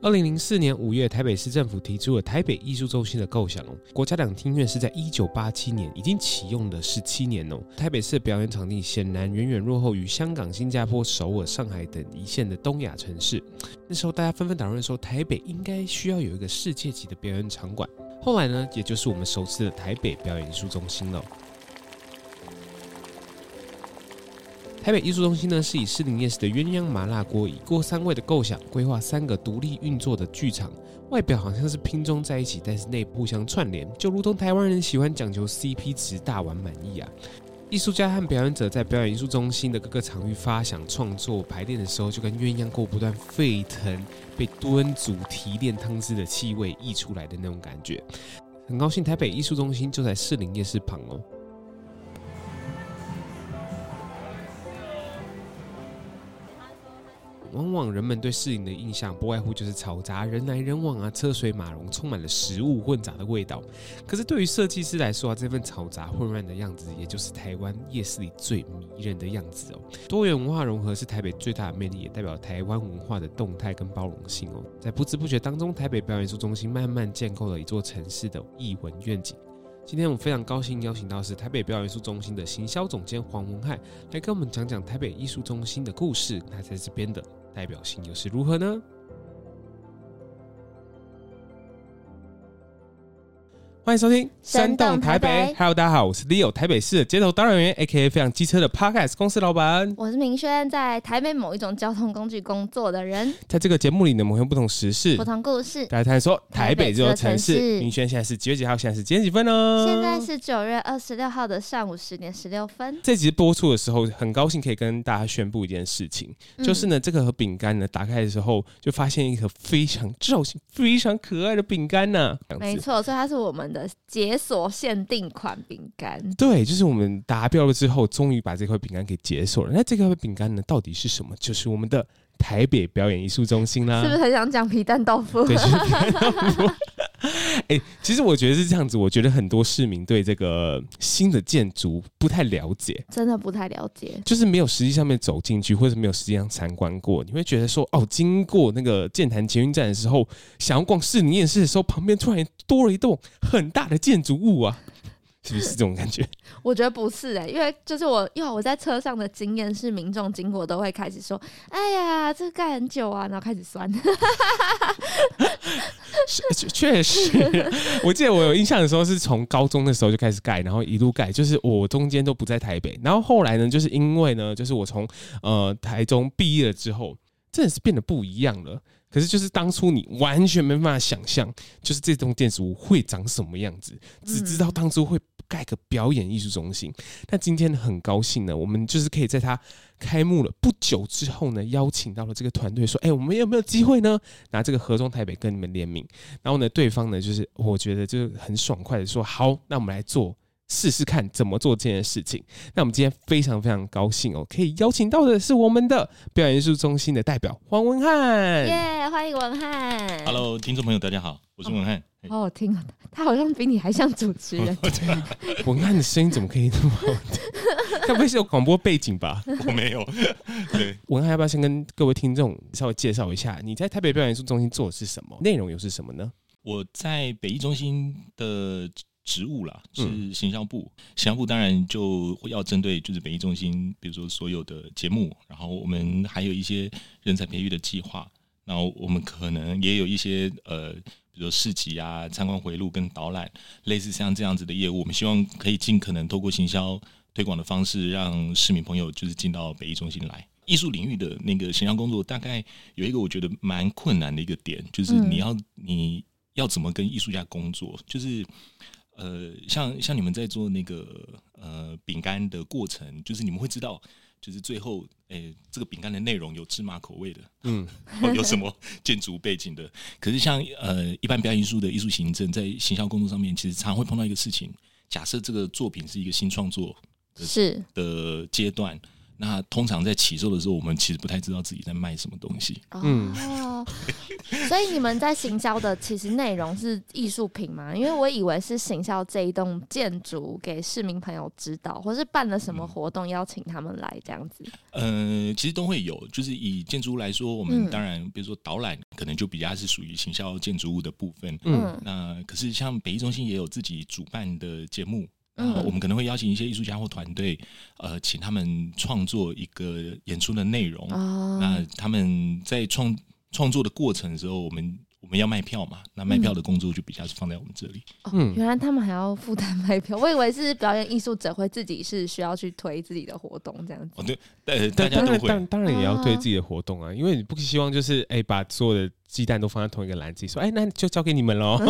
二零零四年五月，台北市政府提出了台北艺术中心的构想哦。国家两厅院是在一九八七年已经启用了十七年哦。台北市的表演场地显然远远落后于香港、新加坡、首尔、上海等一线的东亚城市。那时候大家纷纷讨论说，台北应该需要有一个世界级的表演场馆。后来呢，也就是我们熟知的台北表演艺术中心了。台北艺术中心呢，是以士林夜市的鸳鸯麻辣锅一锅三味的构想，规划三个独立运作的剧场，外表好像是拼装在一起，但是内部相串联，就如同台湾人喜欢讲求 CP 值大玩满意啊！艺术家和表演者在表演艺术中心的各个场域发想创作排练的时候，就跟鸳鸯锅不断沸腾，被炖煮提炼汤汁的气味溢出来的那种感觉。很高兴台北艺术中心就在士林夜市旁哦。往往人们对士林的印象不外乎就是嘈杂、人来人往啊，车水马龙，充满了食物混杂的味道。可是对于设计师来说啊，这份嘈杂混乱的样子，也就是台湾夜市里最迷人的样子哦。多元文化融合是台北最大的魅力，也代表台湾文化的动态跟包容性哦。在不知不觉当中，台北表演艺术中心慢慢建构了一座城市的艺文愿景。今天我们非常高兴邀请到是台北表演艺术中心的行销总监黄文翰，来跟我们讲讲台北艺术中心的故事。他在这边的代表性又是如何呢？欢迎收听《山洞台北》。Hello，大家好，我是 Leo，台北市的街头导览员，AKA 非常机车的 Podcast 公司老板。我是明轩，在台北某一种交通工具工作的人。在这个节目里呢，我们用不同时事、不同故事，大家谈说台北这座城市。明轩现在是几月几号？现在是几点几分呢？现在是九月二十六号的上午十点十六分。这集播出的时候，很高兴可以跟大家宣布一件事情，嗯、就是呢，这个和饼干呢，打开的时候就发现一个非常造型非常可爱的饼干呢。没错，所以它是我们的解锁。限定款饼干，对，就是我们达标了之后，终于把这块饼干给解锁了。那这块饼干呢，到底是什么？就是我们的台北表演艺术中心啦。是不是很想讲皮蛋豆腐？对，是皮蛋豆腐。哎、欸，其实我觉得是这样子。我觉得很多市民对这个新的建筑不太了解，真的不太了解，就是没有实际上面走进去，或者没有实际上参观过。你会觉得说，哦，经过那个建潭捷运站的时候，想要逛市林夜市的时候，旁边突然多了一栋很大的建筑物啊。是不是这种感觉？我觉得不是哎、欸，因为就是我，因为我在车上的经验是，民众经过都会开始说：“哎呀，这盖很久啊！”然后开始酸。确实，我记得我有印象的时候，是从高中的时候就开始盖，然后一路盖，就是我中间都不在台北。然后后来呢，就是因为呢，就是我从呃台中毕业了之后，真的是变得不一样了。可是，就是当初你完全没办法想象，就是这栋建筑物会长什么样子，只知道当初会盖个表演艺术中心。那今天很高兴呢，我们就是可以在它开幕了不久之后呢，邀请到了这个团队，说：“哎，我们有没有机会呢，拿这个盒中台北跟你们联名？”然后呢，对方呢，就是我觉得就是很爽快的说：“好，那我们来做。”试试看怎么做这件事情。那我们今天非常非常高兴哦，可以邀请到的是我们的表演艺术中心的代表黄文翰。耶，yeah, 欢迎文翰。Hello，听众朋友，大家好，我是文翰。好好听啊，他好像比你还像主持人。文翰的声音怎么可以那么好听？该不会是有广播背景吧？我没有。对，文翰要不要先跟各位听众稍微介绍一下，你在台北表演艺术中心做的是什么？内容又是什么呢？我在北艺中心的。职务啦，是形象部，嗯、行销部当然就要针对就是北艺中心，比如说所有的节目，然后我们还有一些人才培育的计划，然后我们可能也有一些呃，比如市集啊、参观回路跟导览，类似像这样子的业务，我们希望可以尽可能透过行销推广的方式，让市民朋友就是进到北艺中心来。艺术领域的那个形象工作，大概有一个我觉得蛮困难的一个点，就是你要你要怎么跟艺术家工作，就是。呃，像像你们在做那个呃饼干的过程，就是你们会知道就是最后，诶、欸，这个饼干的内容有芝麻口味的，嗯，有什么建筑背景的？可是像呃，一般表演艺术的艺术行政，在行销工作上面，其实常会碰到一个事情：假设这个作品是一个新创作的是的阶段。那通常在起售的时候，我们其实不太知道自己在卖什么东西。嗯哦，所以你们在行销的其实内容是艺术品吗？因为我以为是行销这一栋建筑给市民朋友知道，或是办了什么活动邀请他们来这样子。嗯、呃，其实都会有。就是以建筑物来说，我们当然比如说导览，可能就比较是属于行销建筑物的部分。嗯，那可是像北艺中心也有自己主办的节目。嗯，我们可能会邀请一些艺术家或团队，呃，请他们创作一个演出的内容。哦，那他们在创创作的过程的时候，我们我们要卖票嘛？那卖票的工作就比较是放在我们这里。嗯，原来他们还要负担卖票，我以为是表演艺术者会自己是需要去推自己的活动这样子。哦，对，呃，大家都会，当当然也要推自己的活动啊，因为你不希望就是哎、欸、把所有的。鸡蛋都放在同一个篮子，说：“哎、欸，那就交给你们喽。”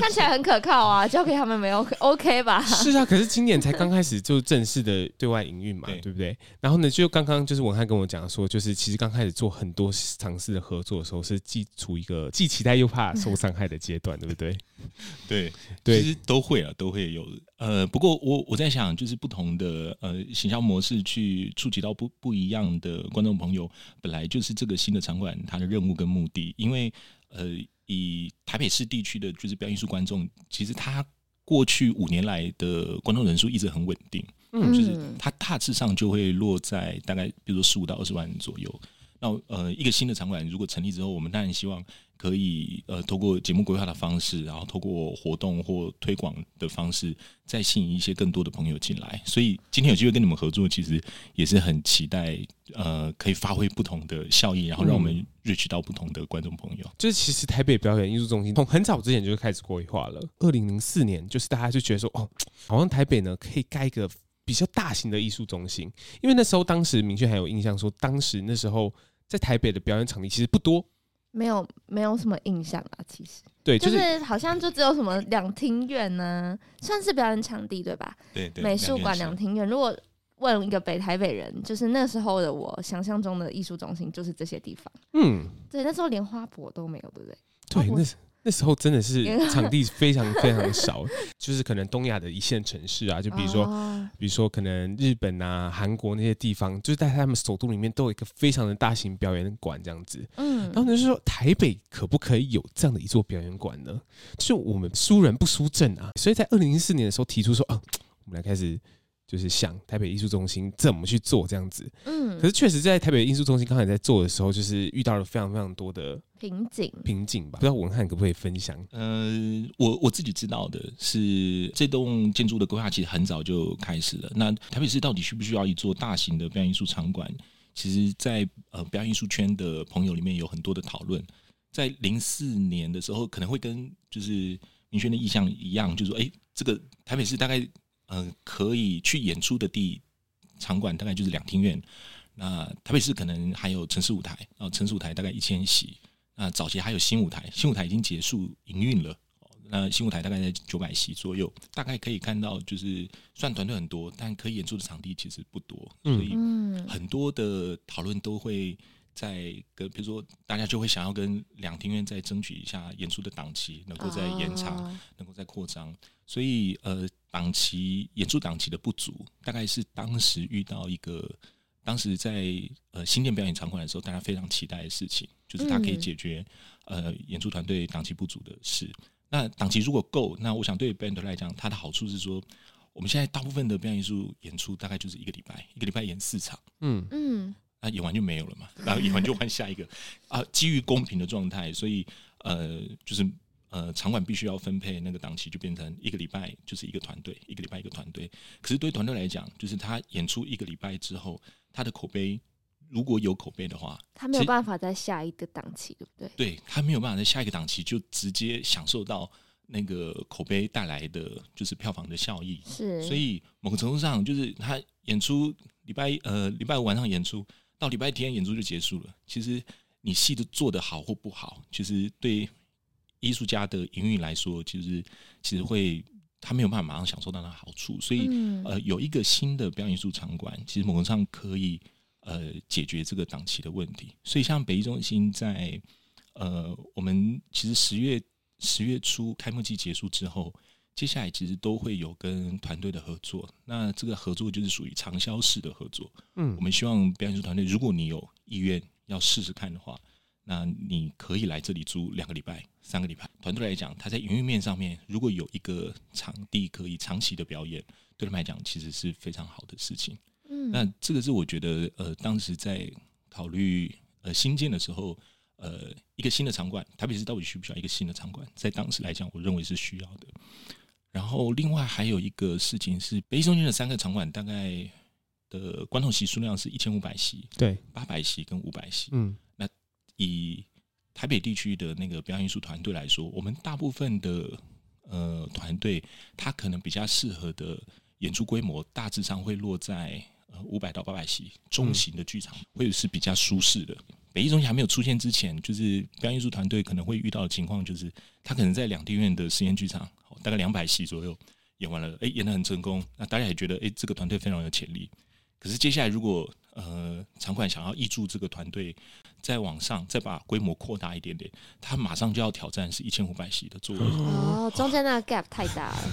看起来很可靠啊，交给他们没有 OK 吧？是啊，可是今年才刚开始就正式的对外营运嘛，对，对不对？然后呢，就刚刚就是文翰跟我讲说，就是其实刚开始做很多尝试的合作的时候，是既处一个既期待又怕受伤害的阶段，对不对？对对，其实都会啊，都会有。呃，不过我我在想，就是不同的呃行销模式去触及到不不一样的观众朋友，本来就是这个新的场馆它的任务跟目的。因为呃，以台北市地区的就是表演艺术观众，其实他过去五年来的观众人数一直很稳定，嗯，就是它大致上就会落在大概比如说十五到二十万人左右。那呃，一个新的场馆如果成立之后，我们当然希望。可以呃，透过节目规划的方式，然后透过活动或推广的方式，再吸引一些更多的朋友进来。所以今天有机会跟你们合作，其实也是很期待，呃，可以发挥不同的效益，然后让我们 reach 到不同的观众朋友。嗯、就是其实台北表演艺术中心从很早之前就开始规划了。二零零四年，就是大家就觉得说，哦，好像台北呢可以盖一个比较大型的艺术中心，因为那时候当时明确还有印象说，当时那时候在台北的表演场地其实不多。没有，没有什么印象啊。其实，对，就是、就是、好像就只有什么两厅院呢，算是表演场地对吧？对对，美术馆两厅院。如果问一个北台北人，就是那时候的我想象中的艺术中心就是这些地方。嗯，对，那时候连花博都没有，对不对？对，那是。那时候真的是 场地非常非常少，就是可能东亚的一线城市啊，就比如说，比如说可能日本啊、韩国那些地方，就是在他们首都里面都有一个非常的大型表演馆这样子。嗯，然后就是说台北可不可以有这样的一座表演馆呢？就我们输人不输阵啊，所以在二零一四年的时候提出说，啊，我们来开始。就是想台北艺术中心怎么去做这样子，嗯，可是确实在台北艺术中心刚才在做的时候，就是遇到了非常非常多的瓶颈，瓶颈吧？不知道文翰可不可以分享？呃，我我自己知道的是，这栋建筑的规划其实很早就开始了。那台北市到底需不需要一座大型的表演艺术场馆？其实在，在呃表演艺术圈的朋友里面有很多的讨论。在零四年的时候，可能会跟就是明轩的意向一样，就是说，哎，这个台北市大概。嗯、呃，可以去演出的地场馆大概就是两厅院。那台北市可能还有城市舞台，哦城市舞台大概一千席。那早期还有新舞台，新舞台已经结束营运了。那新舞台大概在九百席左右，大概可以看到，就是算团队很多，但可以演出的场地其实不多。所以很多的讨论都会在跟，比如说大家就会想要跟两厅院再争取一下演出的档期，能够再延长，能够再扩张。所以呃。档期演出档期的不足，大概是当时遇到一个，当时在呃新店表演场馆的时候，大家非常期待的事情，就是它可以解决、嗯、呃演出团队档期不足的事。那档期如果够，那我想对表演团队来讲，它的好处是说，我们现在大部分的表演艺术演出大概就是一个礼拜，一个礼拜演四场，嗯嗯，那演完就没有了嘛，然后演完就换下一个啊，基于公平的状态，所以呃就是。呃，场馆必须要分配那个档期，就变成一个礼拜就是一个团队，一个礼拜一个团队。可是对团队来讲，就是他演出一个礼拜之后，他的口碑如果有口碑的话，他没有办法在下一个档期，对不对？对，他没有办法在下一个档期就直接享受到那个口碑带来的就是票房的效益。是，所以某个程度上，就是他演出礼拜呃礼拜五晚上演出，到礼拜天演出就结束了。其实你戏的做的好或不好，其实对。艺术家的营运来说，其实其实会他没有办法马上享受到那好处，所以、嗯呃，有一个新的表演艺术场馆，其实某种上可以呃解决这个档期的问题。所以像北艺中心在呃，我们其实十月十月初开幕季结束之后，接下来其实都会有跟团队的合作。那这个合作就是属于长销式的合作。嗯我们希望表演艺术团队，如果你有意愿要试试看的话，那你可以来这里租两个礼拜、三个礼拜。团队来讲，他在营运面上面，如果有一个场地可以长期的表演，对他们来讲其实是非常好的事情。嗯那这个是我觉得，呃，当时在考虑呃新建的时候，呃，一个新的场馆，台北市到底需不需要一个新的场馆？在当时来讲，我认为是需要的。然后另外还有一个事情是，北艺中间的三个场馆大概的观众席数量是一千五百席、对，八百席跟五百席。嗯那以台北地区的那个表演艺术团队来说，我们大部分的呃团队，他可能比较适合的演出规模，大致上会落在呃五百到八百席中型的剧场，会是比较舒适的。北艺中心还没有出现之前，就是表演艺术团队可能会遇到的情况，就是他可能在两厅院的实验剧场，大概两百席左右演完了，哎，演得很成功，那大家也觉得，哎，这个团队非常有潜力。可是接下来如果呃场馆想要挹注这个团队，再往上再把规模扩大一点点，他马上就要挑战是一千五百席的座位。哦，中间那个 gap 太大了。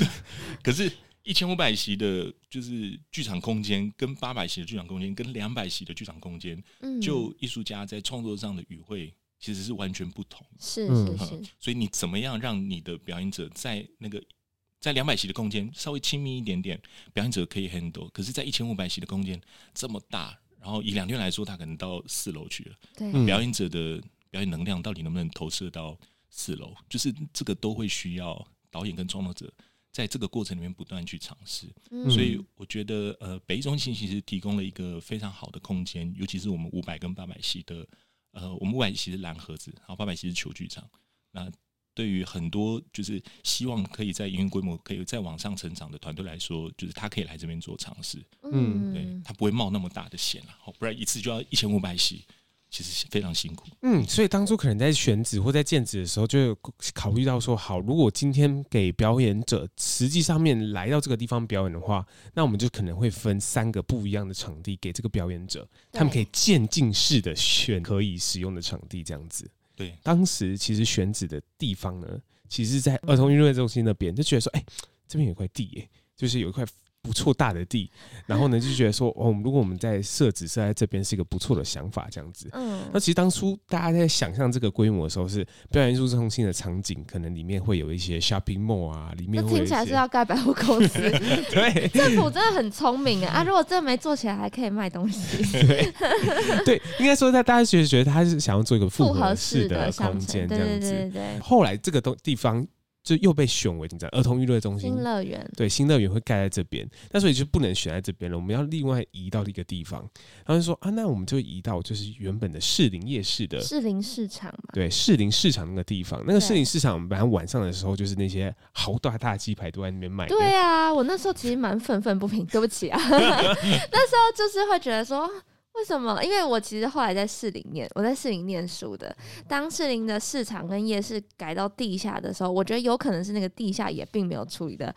可是，一千五百席的，就是剧场空间，跟八百席的剧场空间，跟两百席的剧场空间，嗯，就艺术家在创作上的语汇其实是完全不同。是嗯是是，所以你怎么样让你的表演者在那个在两百席的空间稍微亲密一点点，表演者可以 handle。可是，在一千五百席的空间这么大，然后以两天来说，他可能到四楼去了。对，嗯表演者的表演能量到底能不能投射到四楼？就是这个都会需要导演跟创作者在这个过程里面不断去尝试。嗯所以我觉得，呃，北艺中心其实提供了一个非常好的空间，尤其是我们五百跟八百席的，呃，我们五百席是蓝盒子，然后八百席是球剧场。那对于很多就是希望可以在营运规模可以再往上成长的团队来说，就是他可以来这边做尝试。嗯对他不会冒那么大的险啊，好，不然一次就要一千五百席，其实非常辛苦。嗯，所以当初可能在选址或在建址的时候，就考虑到说，好，如果今天给表演者实际上面来到这个地方表演的话，那我们就可能会分三个不一样的场地给这个表演者，他们可以渐进式的选可以使用的场地，这样子。对，当时其实选址的地方呢，其实在儿童音乐中心那边，就觉得说，哎、这边有块地、耶，就是有一块不错大的地，然后呢就觉得说，哦，如果我们在设置设在这边是一个不错的想法，这样子。嗯那其实当初大家在想象这个规模的时候，是表演艺术中心的场景，可能里面会有一些 shopping mall 啊，里面听起来是要盖百货公司，对政府真的很聪明啊！啊，如果真的没做起来，还可以卖东西，对，应该说他大家觉得觉得他是想要做一个复复合合式式的空间城，这样子。对对对对对，后来这个东地方就又被选为这样儿童娱乐中心新，乐园，对，新乐园会盖在这边，那所以就不能选在这边了，我们要另外移到一个地方。然后就说啊，那我们就移到就是原本的士林夜市的。士林市场嘛，对，士林市场那个地方，那个士林市场，本来晚上的时候，就是那些好大大鸡排都在那边卖。对啊，我那时候其实蛮愤愤不平，对不起啊，那时候就是会觉得说，为什么？因为我其实后来在市里念，我在士林念书的。当市里的市场跟夜市改到地下的时候，我觉得有可能是那个地下也并没有处理的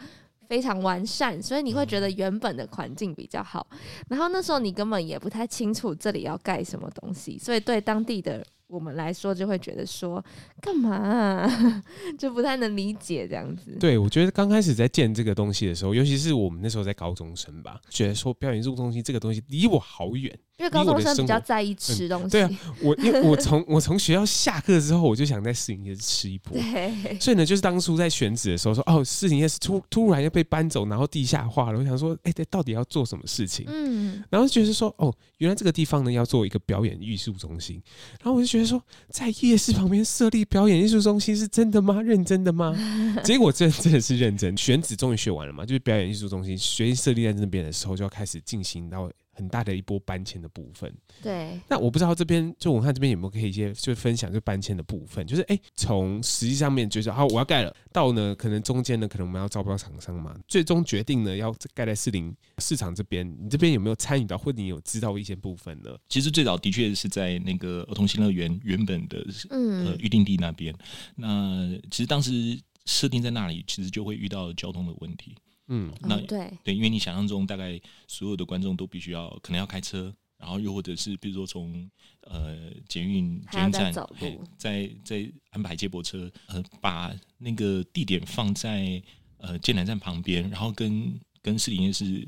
非常完善，所以你会觉得原本的环境比较好。然后那时候你根本也不太清楚这里要盖什么东西，所以对当地的我们来说，就会觉得说，干嘛啊、就不太能理解这样子。对，我觉得刚开始在建这个东西的时候，尤其是我们那时候在高中生吧，觉得说表演艺术中心这个东西离我好远。因为高中生比较在意吃东西，对啊，我因为我从我从学校下课之后，我就想在市营夜市吃一波。对，所以呢，就是当初在选址的时候说，哦，市营夜市突突然要被搬走，然后地下化了。我想说，哎、欸，这到底要做什么事情？嗯，然后就觉得说，哦，原来这个地方呢要做一个表演艺术中心。然后我就觉得说，在夜市旁边设立表演艺术中心是真的吗？认真的吗？结果真真的是认真。选址终于学完了嘛，就是表演艺术中心学习设立在那边的时候，就要开始进行到很大的一波搬迁的部分。对，那我不知道这边就我看这边有没有可以一些就分享就搬迁的部分，就是哎，从实际上面就是好我要盖了，到呢可能中间呢可能我们要招标厂商嘛，最终决定呢要盖在四林市场这边，你这边有没有参与到，或者你有知道一些部分呢？其实最早的确是在那个儿童新乐园原本的呃嗯，预定地那边。那其实当时设定在那里，其实就会遇到交通的问题。嗯，那、嗯、对对，因为你想象中大概所有的观众都必须要可能要开车，然后又或者是比如说从呃捷运捷运站走路，再再安排接驳车，呃，把那个地点放在呃剑南站旁边，然后跟跟市里夜市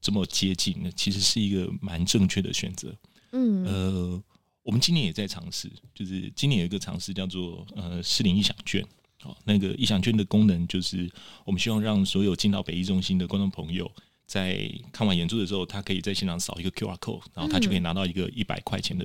这么接近，那其实是一个蛮正确的选择。嗯，呃，我们今年也在尝试，就是今年有一个尝试叫做呃市林艺享券。哦，那个意享券的功能就是，我们希望让所有进到北艺中心的观众朋友，在看完演出的时候，他可以在现场扫一个 QR code，然后他就可以拿到一个一百块钱的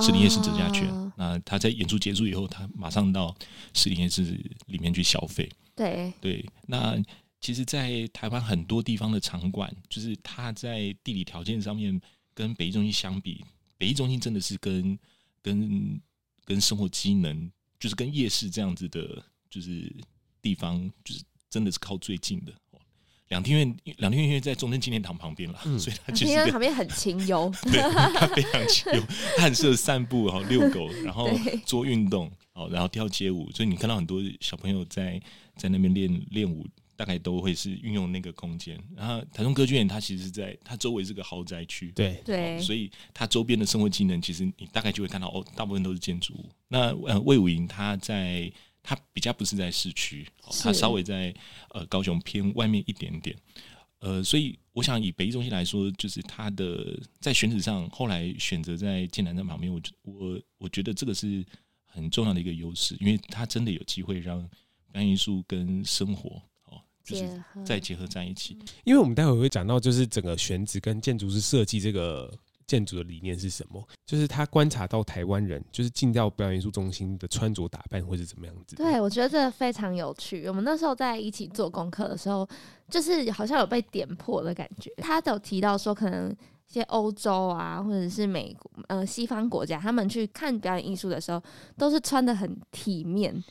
士林夜市折价券。哦。那他在演出结束以后，他马上到士林夜市里面去消费。对对，那其实，在台湾很多地方的场馆，就是它在地理条件上面跟北艺中心相比，北艺中心真的是跟跟跟生活机能，就是跟夜市这样子的。就是地方，就是真的是靠最近的。两厅院，两厅院在中正纪念堂旁边了，嗯，所以它其实旁边很清幽，对，它非常清幽，它很适合散步，然后遛狗，然后做运动，哦，然后跳街舞。所以你看到很多小朋友在在那边练练舞，大概都会是运用那个空间。然后台中歌剧院，它其实是在它周围是个豪宅区，对对，所以它周边的生活技能，其实你大概就会看到哦，大部分都是建筑物。那呃，魏武营他在。它比较不是在市区，它稍微在呃高雄偏外面一点点，呃，所以我想以北艺中心来说，就是它的在选址上，后来选择在剑南站旁边，我我我觉得这个是很重要的一个优势，因为它真的有机会让表演艺术跟生活哦，就是再结合在一起。因为我们待会会讲到，就是整个选址跟建筑师设计这个。建筑的理念是什么？就是他观察到台湾人，就是进到表演艺术中心的穿着打扮会是怎么样子。对，我觉得这个非常有趣。我们那时候在一起做功课的时候，就是好像有被点破的感觉。他有提到说，可能一些欧洲啊，或者是美国呃西方国家，他们去看表演艺术的时候，都是穿得很体面。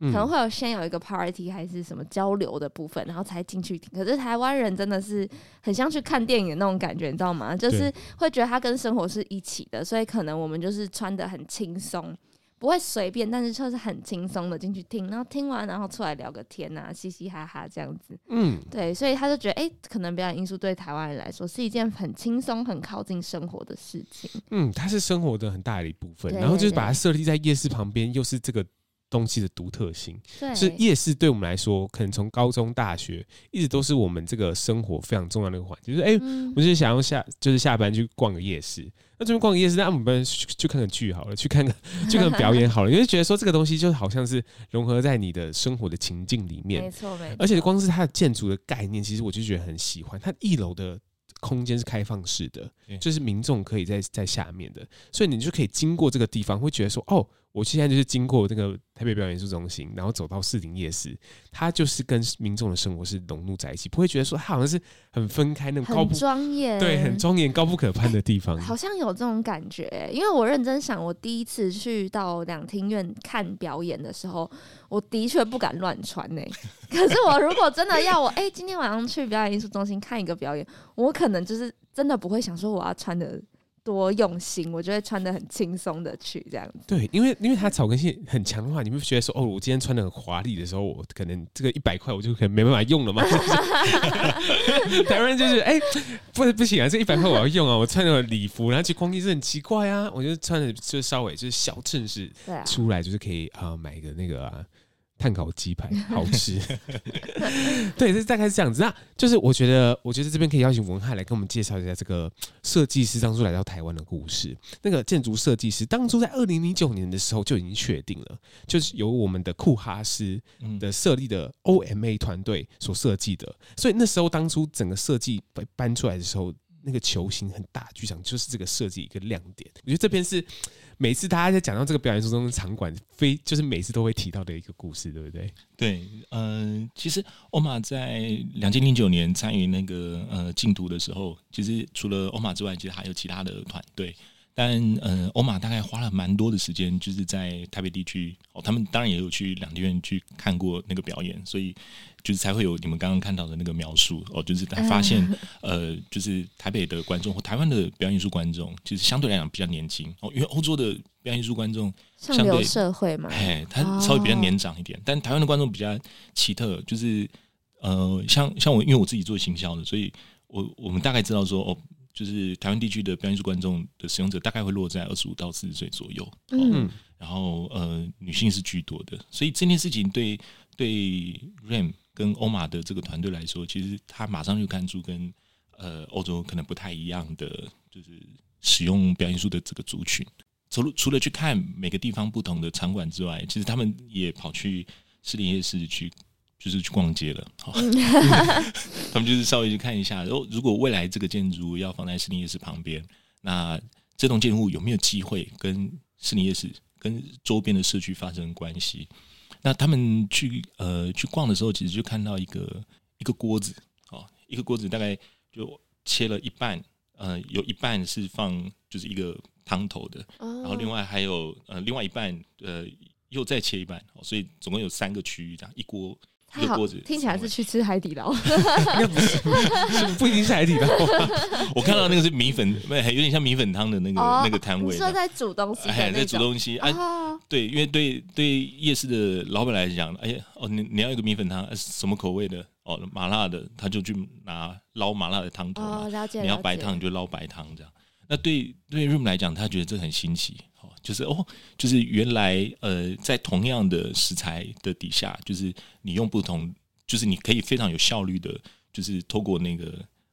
可能会有先有一个 party 还是什么交流的部分，然后才进去听。可是台湾人真的是很像去看电影的那种感觉，你知道吗？就是会觉得它跟生活是一起的，所以可能我们就是穿的很轻松，不会随便，但是就是很轻松的进去听，然后听完然后出来聊个天啊，嘻嘻哈哈这样子。嗯，对，所以他就觉得，哎、欸，可能表演艺术对台湾人来说是一件很轻松、很靠近生活的事情。嗯，它是生活的很大的一部分，然后就是把它设立在夜市旁边，又是这个。东西的独特性，是夜市对我们来说，可能从高中、大学一直都是我们这个生活非常重要的一个环节。就是哎，嗯、我就是想要下，就是下班去逛个夜市。那这边逛个夜市，那我们去去看个剧好了，去看个 去看个表演好了。因为觉得说这个东西就好像是融合在你的生活的情境里面，没错没错。而且光是它的建筑的概念，其实我就觉得很喜欢。它一楼的空间是开放式的，就是民众可以在在下面的，所以你就可以经过这个地方，会觉得说哦。我现在就是经过这个台北表演艺术中心，然后走到士林夜市，它就是跟民众的生活是融入在一起，不会觉得说它好像是很分开那种高不庄严，对，很庄严高不可攀的地方。好像有这种感觉，因为我认真想，我第一次去到两厅院看表演的时候，我的确不敢乱穿呢。可是我如果真的要我，哎、欸，今天晚上去表演艺术中心看一个表演，我可能就是真的不会想说我要穿的。多用心，我就会穿的很轻松的去这样子。对，因为因为它草根性很强的话，你会觉得说，哦，我今天穿的很华丽的时候，我可能这个一百块我就可能没办法用了嘛。台湾人就是，哎、欸，不不行啊，这一百块我要用啊，我穿的礼服，然后去逛街是很奇怪啊，我就穿的就稍微就是小正式，出来就是可以啊买一个那个啊。炭烤鸡排 好吃，对，这大概是这样子。那就是我觉得，我觉得这边可以邀请文翰来跟我们介绍一下这个设计师当初来到台湾的故事。那个建筑设计师当初在二零零九年的时候就已经确定了，就是由我们的库哈斯的设立的 OMA 团队所设计的。所以那时候当初整个设计被搬出来的时候，那个球形很大剧场就是这个设计一个亮点。我觉得这边是。每次大家在讲到这个表演艺术中的场馆，非就是每次都会提到的一个故事，对不对？对，嗯、其实欧玛在两千零九年参与那个呃竞图的时候，其实除了欧玛之外，其实还有其他的团队，但嗯，欧马大概花了蛮多的时间，就是在台北地区哦，他们当然也有去两厅院去看过那个表演，所以就是才会有你们刚刚看到的那个描述哦，就是他发现呃，就是台北的观众或台湾的表演艺术观众，其实相对来讲比较年轻哦，因为欧洲的表演艺术观众相对社会嘛，哎，他稍微比较年长一点，但台湾的观众比较奇特，就是呃，像像我，因为我自己做行销的，所以我我们大概知道说哦。就是台湾地区的表演艺术观众的使用者大概会落在二十五到四十岁左右，嗯，然后呃女性是居多的，所以这件事情对对 Rain 跟欧马的这个团队来说，其实他马上就看出跟呃欧洲可能不太一样的，就是使用表演艺术的这个族群。除了除了去看每个地方不同的场馆之外，其实他们也跑去士林夜市去。就是去逛街了，好，他们就是稍微去看一下。如果如果未来这个建筑要放在市林夜市旁边，那这栋建筑物有没有机会跟市林夜市、跟周边的社区发生关系？那他们去呃去逛的时候，其实就看到一个一个锅子，哦，一个锅子大概就切了一半，呃，有一半是放就是一个汤头的，然后另外还有呃另外一半呃又再切一半，所以总共有三个区域这样一锅。太好，听起来是去吃海底捞，应该不是，是不一定是海底捞。我看到那个是米粉，有点像米粉汤的那个、哦、那个摊位。你说在煮东西，哎，在煮东西。哎、哦，对，因为对对夜市的老板来讲，哎呀，哦，你你要一个米粉汤，什么口味的？哦，麻辣的，他就去拿捞麻辣的汤头。哦，了解。你要白汤，你就捞白汤这样。那对对 Room 来讲，他觉得这很新奇。就是哦，就是原来呃，在同样的食材的底下，就是你用不同，就是你可以非常有效率的，就是透过那个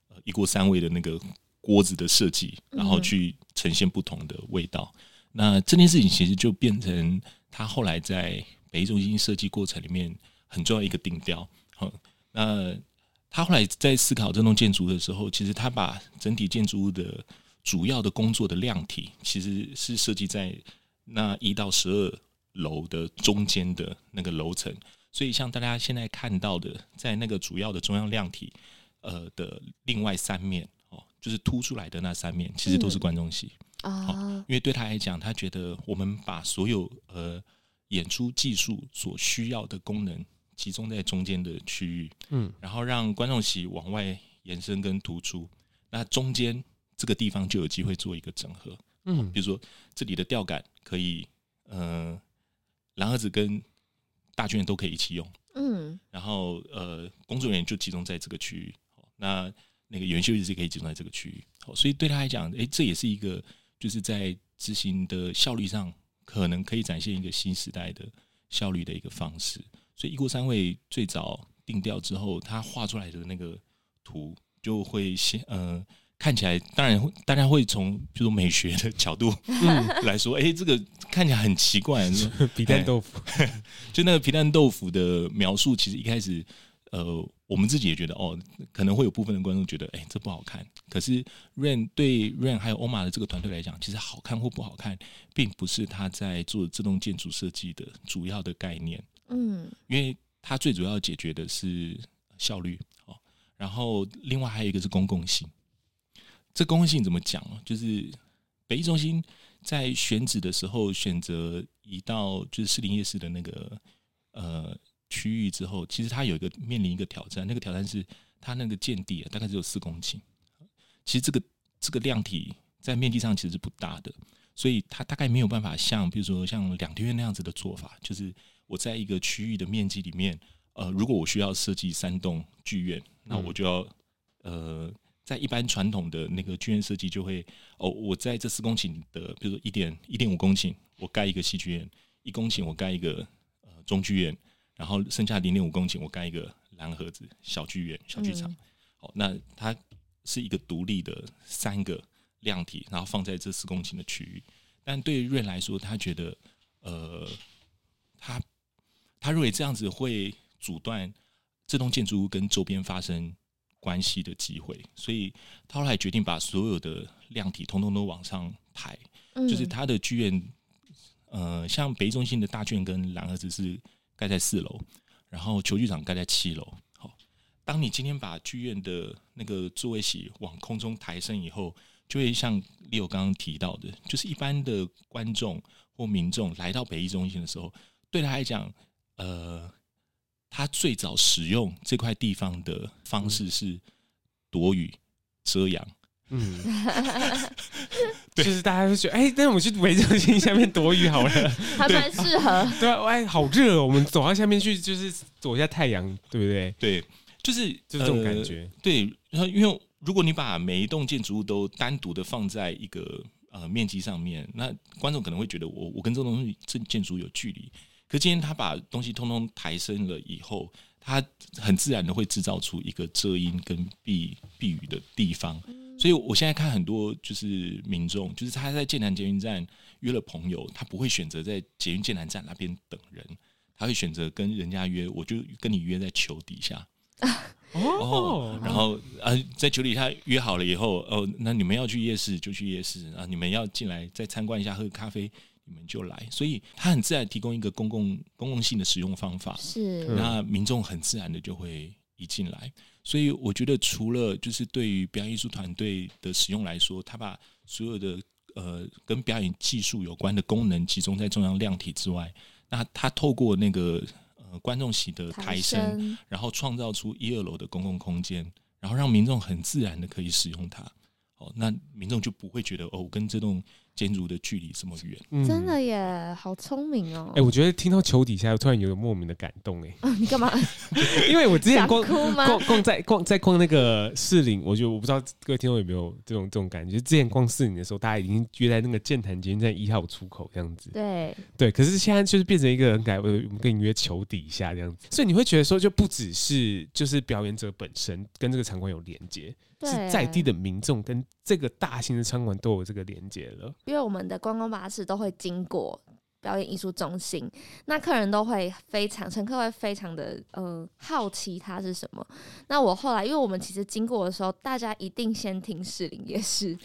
呃一锅三味的那个锅子的设计，然后去呈现不同的味道。嗯、那这件事情其实就变成他后来在北艺中心设计过程里面很重要一个定调。好，那他后来在思考这栋建筑的时候，其实他把整体建筑物的。主要的工作的量体其实是设计在那一到十二楼的中间的那个楼层，所以像大家现在看到的，在那个主要的中央量体呃的另外三面哦，就是凸出来的那三面，其实都是观众席啊。因为对他来讲，他觉得我们把所有呃演出技术所需要的功能集中在中间的区域，嗯，然后让观众席往外延伸跟突出，那中间。这个地方就有机会做一个整合，嗯，比如说这里的吊杆可以，呃，蓝盒子跟大卷都可以一起用，嗯，然后呃，工作人员就集中在这个区域，那那个元修也是可以集中在这个区域，好，所以对他来讲，诶，这也是一个就是在执行的效率上，可能可以展现一个新时代的效率的一个方式。所以一锅三味最早定调之后，他画出来的那个图就会先，呃。看起来当然会，大家会从比如美学的角度 来说，哎、欸，这个看起来很奇怪，皮蛋豆腐，就那个皮蛋豆腐的描述，其实一开始，呃，我们自己也觉得，哦，可能会有部分的观众觉得，哎、欸，这不好看。可是 Rain 对 Rain 还有欧玛的这个团队来讲，其实好看或不好看，并不是他在做这栋建筑设计的主要的概念。嗯，因为他最主要解决的是效率，哦，然后另外还有一个是公共性。这公共性怎么讲？就是北艺中心在选址的时候，选择移到就是士林夜市的那个呃区域之后，其实它有一个面临一个挑战。那个挑战是它那个建地啊，大概只有四公顷。其实这个这个量体在面积上其实是不大的，所以它大概没有办法像比如说像两天院那样子的做法，就是我在一个区域的面积里面，呃，如果我需要设计三栋剧院，那我就要呃。在一般传统的那个剧院设计，就会哦，我在这四公顷的，比如说一点一点五公顷，我盖一个戏剧院；一公顷我盖一个呃中剧院，然后剩下零点五公顷我盖一个蓝盒子小剧院、小剧场。好，那它是一个独立的三个量体，然后放在这四公顷的区域。但对于 Rain 来说，他觉得呃，他他认为这样子会阻断这栋建筑物跟周边发生。关系的机会，所以他后来决定把所有的量体通通都往上抬，嗯、就是他的剧院，呃，像北艺中心的大剧院跟蓝盒子是盖在四楼，然后球剧场盖在七楼。好，当你今天把剧院的那个座位席往空中抬升以后，就会像 Leo 刚刚提到的，就是一般的观众或民众来到北艺中心的时候，对他来讲，呃，他最早使用这块地方的方式是躲雨遮阳。嗯，就是大家会觉得，哎、欸，那我们去北艺中心下面躲雨好了，还蛮适合。对啊，哎，好热哦，我们走到下面去，就是躲一下太阳，对不对？对，就是就是这种感觉。呃、对，然后因为如果你把每一栋建筑物都单独的放在一个呃面积上面，那观众可能会觉得我我跟这东西这建筑有距离。可今天他把东西通通抬升了以后，他很自然的会制造出一个遮阴跟避避雨的地方。所以，我现在看很多就是民众，就是他在剑南捷运站约了朋友，他不会选择在捷运剑南站那边等人，他会选择跟人家约，我就跟你约在球底下。哦，然后啊，在球底下约好了以后，哦，那你们要去夜市就去夜市啊，你们要进来再参观一下喝咖啡，你们就来。所以，他很自然提供一个公共公共性的使用方法，是那民众很自然的就会一进来。所以我觉得，除了就是对于表演艺术团队的使用来说，他把所有的呃跟表演技术有关的功能集中在中央量体之外，那他透过那个呃观众席的抬升，抬升然后创造出一二楼的公共空间，然后让民众很自然的可以使用它。哦，那民众就不会觉得哦，跟这栋。建筑的距离这么远，嗯、真的耶，好聪明哦！哎、欸，我觉得听到球底下，我突然有个莫名的感动哎、啊。你干嘛？因为我之前逛逛逛在逛在逛那个士林，我觉得我不知道各位听众有没有这种这种感觉。之前逛士林的时候，大家已经约在那个剑潭捷运站一号出口这样子。对对，可是现在就是变成一个人改，我们跟你约球底下这样子。所以你会觉得说，就不只是就是表演者本身跟这个场馆有连接。是在地的民众跟这个大型的餐馆都有这个连接了，因为我们的观光巴士都会经过表演艺术中心，那客人都会非常，乘客会非常的呃好奇它是什么。那我后来，因为我们其实经过的时候，大家一定先听士林夜市，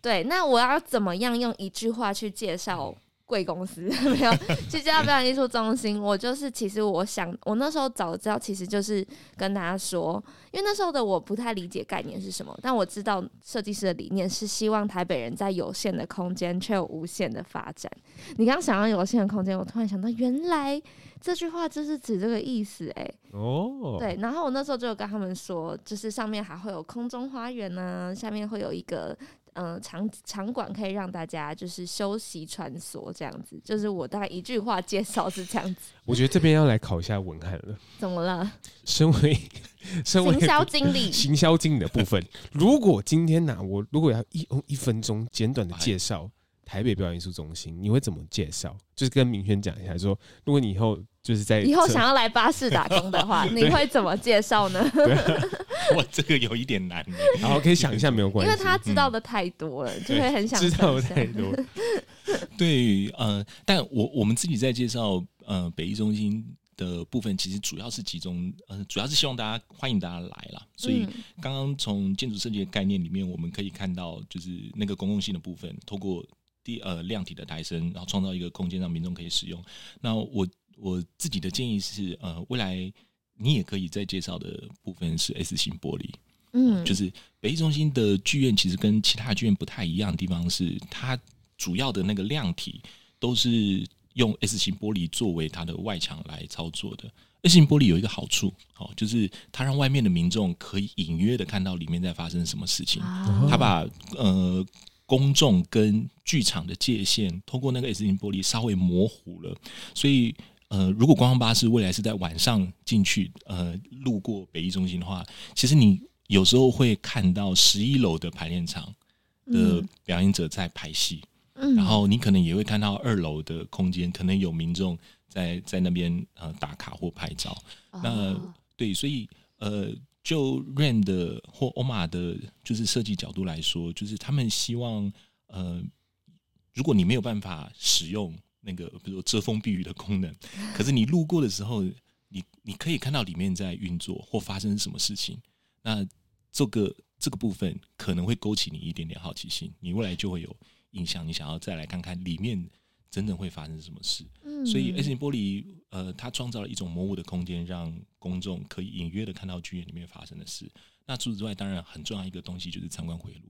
对，那我要怎么样用一句话去介绍？贵公司 没有去叫表演艺术中心，我就是其实我想，我那时候早知道，其实就是跟大家说，因为那时候的我不太理解概念是什么，但我知道设计师的理念是希望台北人在有限的空间却有无限的发展。你刚想要有限的空间，我突然想到，原来这句话就是指这个意思哎、欸。哦，对，然后我那时候就跟他们说，就是上面还会有空中花园呢、啊，下面会有一个。嗯、呃，场场馆可以让大家就是休息穿梭这样子，就是我大概一句话介绍是这样子。我觉得这边要来考一下文翰了。怎么了？身为 身为行销经理，行销经理的部分，如果今天呢、啊，我如果要一用一分钟简短的介绍台北表演艺术中心，你会怎么介绍？就是跟明轩讲一下说，说如果你以后就是在以后想要来巴士打工的话，你会怎么介绍呢？哇，这个有一点难，然后可以想一下没有关系，因为他知道的太多了，嗯、就会很想知道的太多。对，呃，但我我们自己在介绍呃北艺中心的部分，其实主要是集中，呃，主要是希望大家欢迎大家来啦。所以刚刚从建筑设计的概念里面，我们可以看到，就是那个公共性的部分，透过第呃量体的抬升，然后创造一个空间让民众可以使用。那我我自己的建议是，呃，未来。你也可以再介绍的部分是 S 型玻璃，嗯，就是北艺中心的剧院其实跟其他剧院不太一样的地方是，它主要的那个量体都是用 S 型玻璃作为它的外墙来操作的。S 型玻璃有一个好处，哦，就是它让外面的民众可以隐约的看到里面在发生什么事情。它把呃公众跟剧场的界限通过那个 S 型玻璃稍微模糊了，所以。呃，如果观光巴士未来是在晚上进去，呃，路过北艺中心的话，其实你有时候会看到十一楼的排练场的表演者在排戏，嗯，然后你可能也会看到二楼的空间，可能有民众在在那边呃打卡或拍照。哦、那对，所以呃，就 Rain 的或 OMA 的，就是设计角度来说，就是他们希望呃，如果你没有办法使用。那个，比如说遮风避雨的功能，可是你路过的时候，你你可以看到里面在运作或发生什么事情。那这个这个部分可能会勾起你一点点好奇心，你未来就会有印象，你想要再来看看里面真正会发生什么事。嗯，所以 S 型玻璃，呃，它创造了一种模糊的空间，让公众可以隐约的看到剧院里面发生的事。那除此之外，当然很重要一个东西就是参观回路。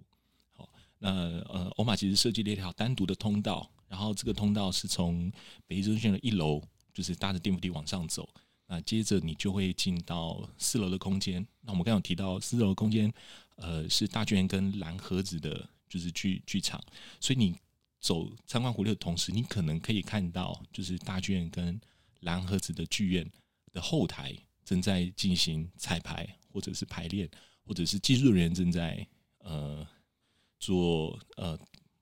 好，那呃，欧马其实设计了一条单独的通道，然后这个通道是从北艺中心的一楼，就是搭着电扶梯往上走。那接着你就会进到四楼的空间。那我们刚刚有提到四楼的空间，呃，是大剧院跟蓝盒子的，就是剧剧场。所以你走参观活动的同时，你可能可以看到，就是大剧院跟蓝盒子的剧院的后台正在进行彩排，或者是排练，或者是技术人员正在呃做呃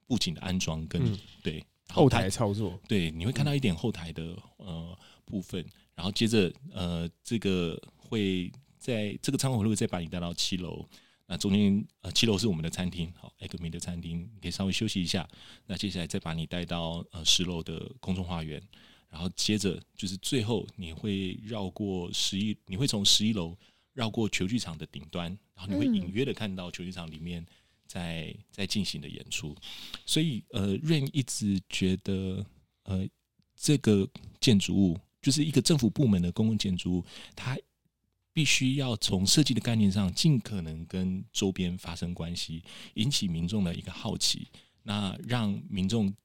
布景的安装跟、对后台操作。对，你会看到一点后台的呃部分，然后接着呃这个会在这个参观活动会再把你带到七楼。那中间呃七楼是我们的餐厅，好，艾格米的餐厅，你可以稍微休息一下。那接下来再把你带到呃十楼的空中花园，然后接着就是最后你会绕过十一，你会从十一楼绕过球剧场的顶端，然后你会隐约的看到球剧场里面在在进行的演出。所以呃，Rain 一直觉得呃这个建筑物就是一个政府部门的公共建筑物，它。必须要从设计的概念上，尽可能跟周边发生关系，引起民众的一个好奇，那让民众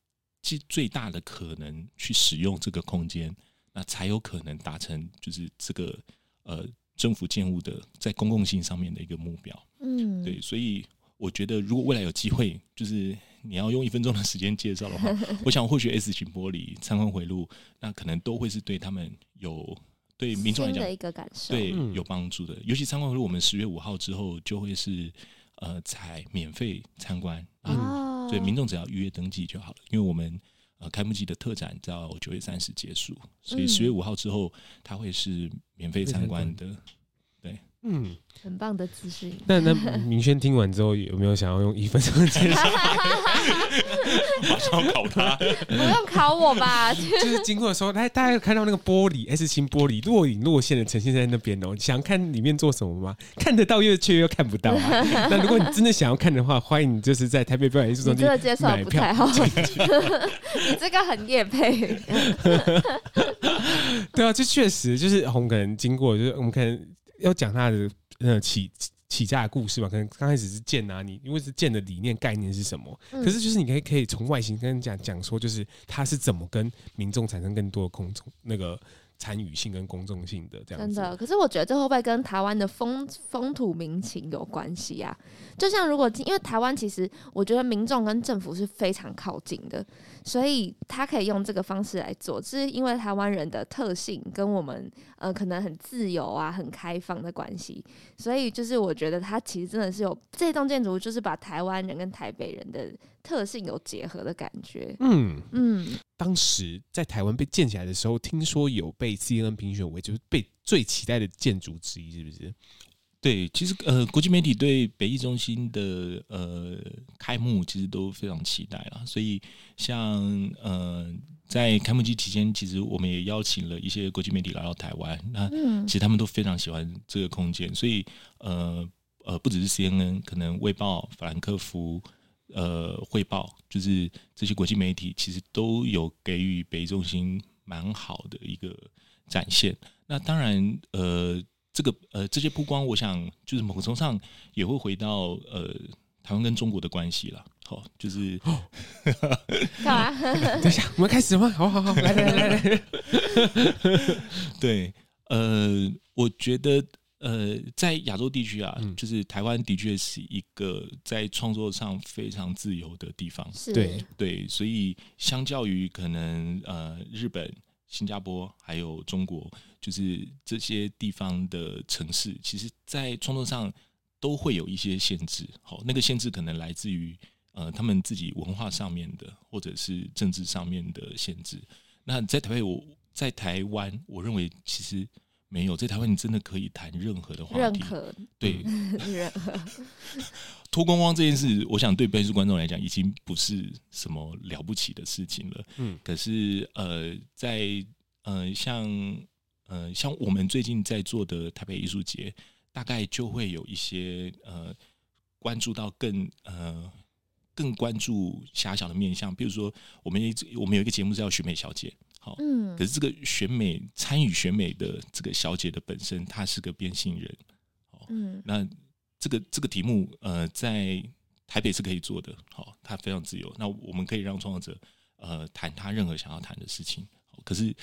尽最大的可能去使用这个空间，那才有可能达成就是这个呃政府建物的在公共性上面的一个目标。嗯，对，所以我觉得如果未来有机会，就是你要用一分钟的时间介绍的话，我想或许 S 型玻璃、参观回路，那可能都会是对他们有。对民众来讲，一个感受对有帮助的。嗯、尤其参观回路，我们十月五号之后就会是呃才免费参观啊，所以民众只要预约登记就好了。因为我们呃开幕季的特展到九月三十结束，所以十月五号之后它会是免费参观的。嗯，很棒的姿势。那那明轩听完之后有没有想要用一分钟的介绍？马上考他，不用考我吧？就是经过的时候，来大家看到那个玻璃 S 型玻璃若隐若现的呈现在那边哦。想看里面做什么吗？看得到又却又看不到啊。那如果你真的想要看的话，欢迎你就是在台北表演艺术中心买票。这个介绍不太好，你这个很夜配。对啊，这确实就是我们可能经过，就是我们可能。要讲他的呃起起家的故事嘛，可能刚开始是建啊，你因为是建的理念概念是什么？嗯、可是就是你可以可以从外形跟人讲讲说，就是他是怎么跟民众产生更多的公众那个。参与性跟公众性的这样子，真的。可是我觉得这会不会跟台湾的风风土民情有关系啊？就像如果因为台湾其实我觉得民众跟政府是非常靠近的，所以他可以用这个方式来做，是因为台湾人的特性跟我们呃可能很自由啊、很开放的关系，所以就是我觉得他其实真的是有这栋建筑，就是把台湾人跟台北人的特性有结合的感觉。嗯嗯。当时在台湾被建起来的时候，听说有被 CNN 评选为就是被最期待的建筑之一，是不是？对，其实呃，国际媒体对北艺中心的呃开幕其实都非常期待啦。所以像呃在开幕季期间，其实我们也邀请了一些国际媒体来到台湾，那其实他们都非常喜欢这个空间，所以呃呃不只是 CNN，可能卫报、法兰克福。呃，汇报就是这些国际媒体其实都有给予北艺中心蛮好的一个展现。那当然，呃，这个呃这些曝光，我想就是某种程度上也会回到呃台湾跟中国的关系了。好，就是 干嘛，等一下，我们开始吗？好好好，来来来来，对，呃，我觉得。呃，在亚洲地区啊，嗯、就是台湾的确是一个在创作上非常自由的地方。是对对，所以相较于可能呃日本、新加坡还有中国，就是这些地方的城市，其实在创作上都会有一些限制。好，那个限制可能来自于呃他们自己文化上面的，或者是政治上面的限制。那在台湾，我在台湾，我认为其实。没有，在台湾你真的可以谈任何的话题。任何对，任何脱光光这件事，我想对本书观众来讲已经不是什么了不起的事情了。嗯，可是呃，在呃像呃像我们最近在做的台北艺术节，大概就会有一些呃关注到更呃更关注狭小的面向，比如说我们一直我们有一个节目叫选美小姐。嗯，可是这个选美参与选美的这个小姐的本身，她是个变性人。嗯，那这个这个题目，呃，在台北是可以做的，好，它非常自由。那我们可以让创作者呃谈他任何想要谈的事情。可是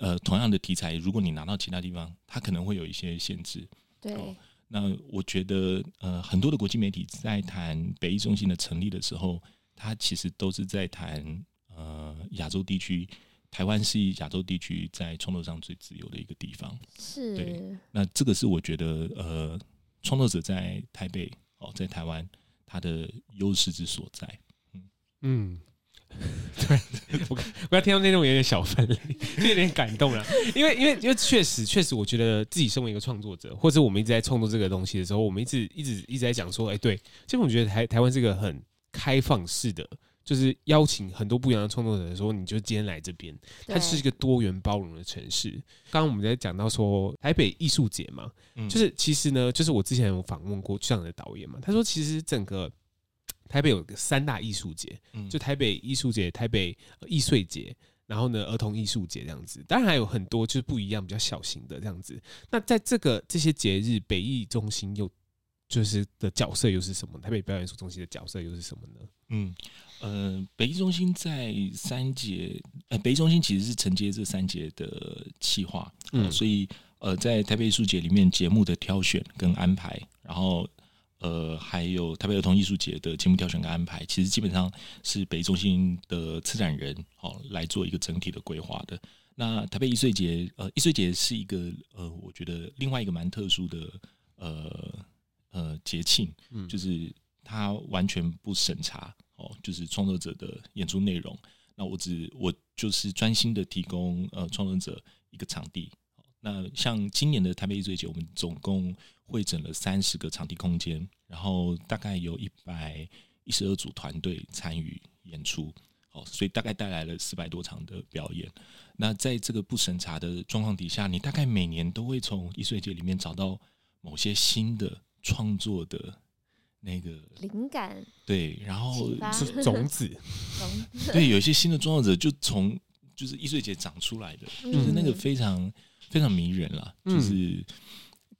呃，同样的题材，如果你拿到其他地方，它可能会有一些限制。对。那我觉得呃，很多的国际媒体在谈北艺中心的成立的时候，它其实都是在谈呃亚洲地区，台湾是亚洲地区在创作上最自由的一个地方。是。对。那这个是我觉得呃，创作者在台北哦，在台湾。他的优势之所在，嗯嗯，对，我我要听到那种有点小分离，就 有点感动了，因为因为因为确实确实，我觉得自己身为一个创作者，或者我们一直在创作这个东西的时候，我们一直一直一直在讲说，哎，对，其实我觉得台台湾是个很开放式的，就是邀请很多不一样的创作者的时候，你就今天来这边，它是一个多元包容的城市。刚刚我们在讲到说台北艺术节嘛，就是其实呢，就是我之前有访问过这样的导演嘛，他说其实整个台北有个三大艺术节，就台北艺术节、台北艺穗节，然后呢儿童艺术节这样子，当然还有很多就是不一样、比较小型的这样子。那在这个这些节日，北艺中心又就是的角色又是什么？台北表演艺术中心的角色又是什么呢？嗯。呃，北艺中心在三节，呃，北艺中心其实是承接这三节的企划，嗯、呃，所以呃，在台北艺术节里面节目的挑选跟安排，然后呃，还有台北儿童艺术节的节目挑选跟安排，其实基本上是北艺中心的策展人哦、呃、来做一个整体的规划的。那台北艺穗节，呃，艺穗节是一个呃，我觉得另外一个蛮特殊的呃呃节庆，嗯，就是他完全不审查。哦，就是创作者的演出内容。那我只我就是专心的提供呃创作者一个场地。那像今年的台北艺术节，我们总共会整了三十个场地空间，然后大概有一百一十二组团队参与演出。哦，所以大概带来了四百多场的表演。那在这个不审查的状况底下，你大概每年都会从艺术节里面找到某些新的创作的。那个灵感对，然后是种子，对，有一些新的创作者就从就是易碎节长出来的，嗯、就是那个非常非常迷人了，嗯、就是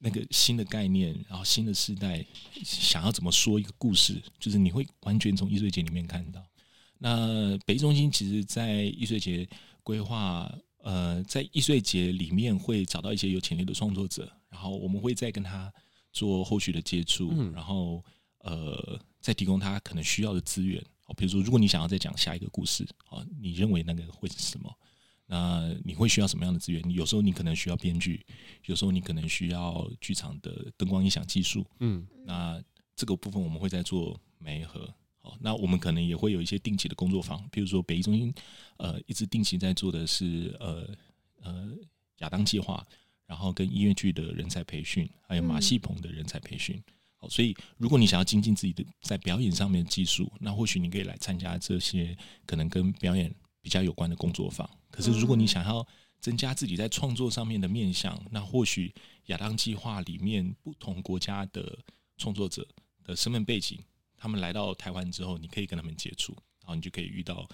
那个新的概念，然后新的世代想要怎么说一个故事，就是你会完全从易碎节里面看到。那北艺中心其实，在易碎节规划，呃，在易碎节里面会找到一些有潜力的创作者，然后我们会再跟他做后续的接触，嗯、然后。呃，再提供他可能需要的资源，好，比如说，如果你想要再讲下一个故事，啊，你认为那个会是什么？那你会需要什么样的资源？有时候你可能需要编剧，有时候你可能需要剧场的灯光音响技术，嗯，那这个部分我们会在做媒合，好，那我们可能也会有一些定期的工作坊，比如说北艺中心，呃，一直定期在做的是呃呃亚当计划，然后跟音乐剧的人才培训，还有马戏棚的人才培训。嗯所以，如果你想要精进自己的在表演上面的技术，那或许你可以来参加这些可能跟表演比较有关的工作坊。可是，如果你想要增加自己在创作上面的面向，那或许亚当计划里面不同国家的创作者的身份背景，他们来到台湾之后，你可以跟他们接触，然后你就可以遇到。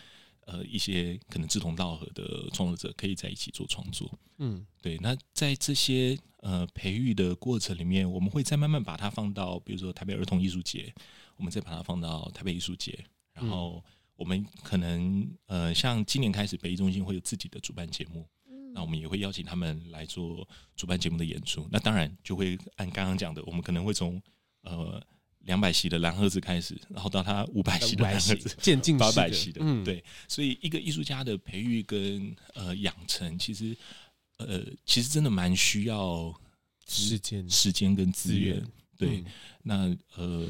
呃，一些可能志同道合的创作者可以在一起做创作，嗯，对。那在这些呃培育的过程里面，我们会再慢慢把它放到，比如说台北儿童艺术节，我们再把它放到台北艺术节，然后我们可能呃，像今年开始，北艺中心会有自己的主办节目，嗯，那我们也会邀请他们来做主办节目的演出。那当然就会按刚刚讲的，我们可能会从呃。两百席的蓝盒子开始，然后到他五百席的蓝盒子，渐进八百席的，嗯，对。所以一个艺术家的培育跟呃养成，其实呃其实真的蛮需要时间、时间跟资源。对，嗯、那呃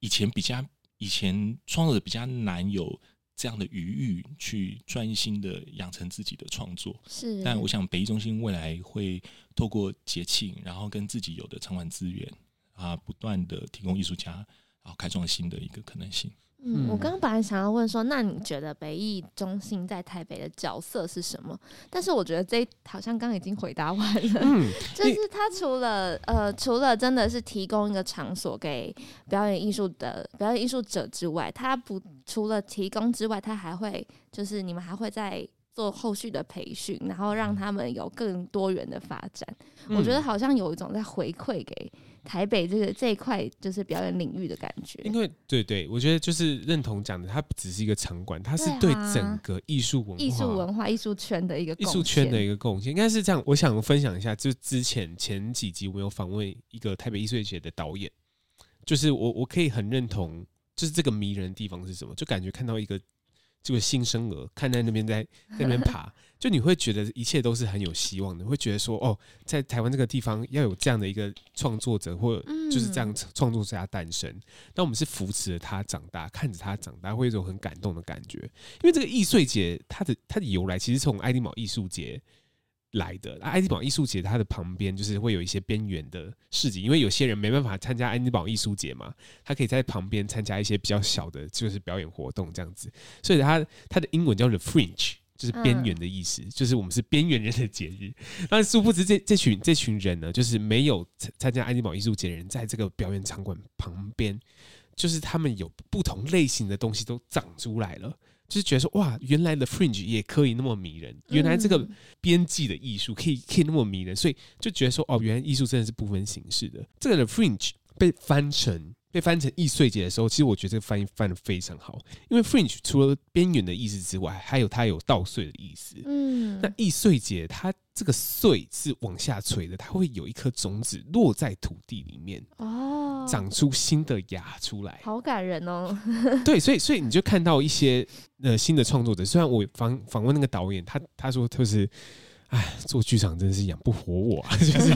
以前比较以前创作者比较难有这样的余裕去专心的养成自己的创作。是，但我想北艺中心未来会透过节庆，然后跟自己有的场馆资源。啊，不断的提供艺术家，然后开创新的一个可能性。嗯，我刚刚本来想要问说，那你觉得北艺中心在台北的角色是什么？但是我觉得这好像刚刚已经回答完了。嗯，就是他除了呃，除了真的是提供一个场所给表演艺术的表演艺术者之外，他不除了提供之外，他还会就是你们还会在做后续的培训，然后让他们有更多元的发展。嗯、我觉得好像有一种在回馈给台北这个这一块就是表演领域的感觉。因为对对，我觉得就是认同讲的，它不只是一个场馆，它是对整个艺术文化、艺术文化、艺术圈的一个艺术圈的一个贡献。应该是这样，我想分享一下，就之前前几集我有访问一个台北艺术节的导演，就是我我可以很认同，就是这个迷人的地方是什么，就感觉看到一个。这个新生儿看在那边在 在那边爬，就你会觉得一切都是很有希望的，会觉得说哦，在台湾这个地方要有这样的一个创作者，或者就是这样创作者诞生。那我们是扶持着他长大，看着他长大，会有一种很感动的感觉。因为这个易碎节，它的它的由来其实从爱丁堡艺术节。来的，爱丁堡艺术节，它的旁边就是会有一些边缘的市集，因为有些人没办法参加爱丁堡艺术节嘛，他可以在旁边参加一些比较小的，就是表演活动这样子。所以它它的英文叫 The Fringe，就是边缘的意思，嗯、就是我们是边缘人的节日。但殊不知这这群这群人呢，就是没有参参加爱丁堡艺术节的人，在这个表演场馆旁边，就是他们有不同类型的东西都长出来了。就是觉得说哇，原来的 fringe 也可以那么迷人，原来这个边际的艺术可以可以那么迷人，所以就觉得说哦，原来艺术真的是不分形式的。这个的 fringe 被翻成被翻成易碎节的时候，其实我觉得这个翻译翻的非常好，因为 fringe 除了边缘的意思之外，还有它有倒碎的意思。嗯，那易碎节它这个碎是往下垂的，它会有一颗种子落在土地里面哦，长出新的芽出来，好感人哦。对，所以所以你就看到一些呃新的创作者，虽然我访访问那个导演，他他说就是。哎，做剧场真的是养不活我，啊，就是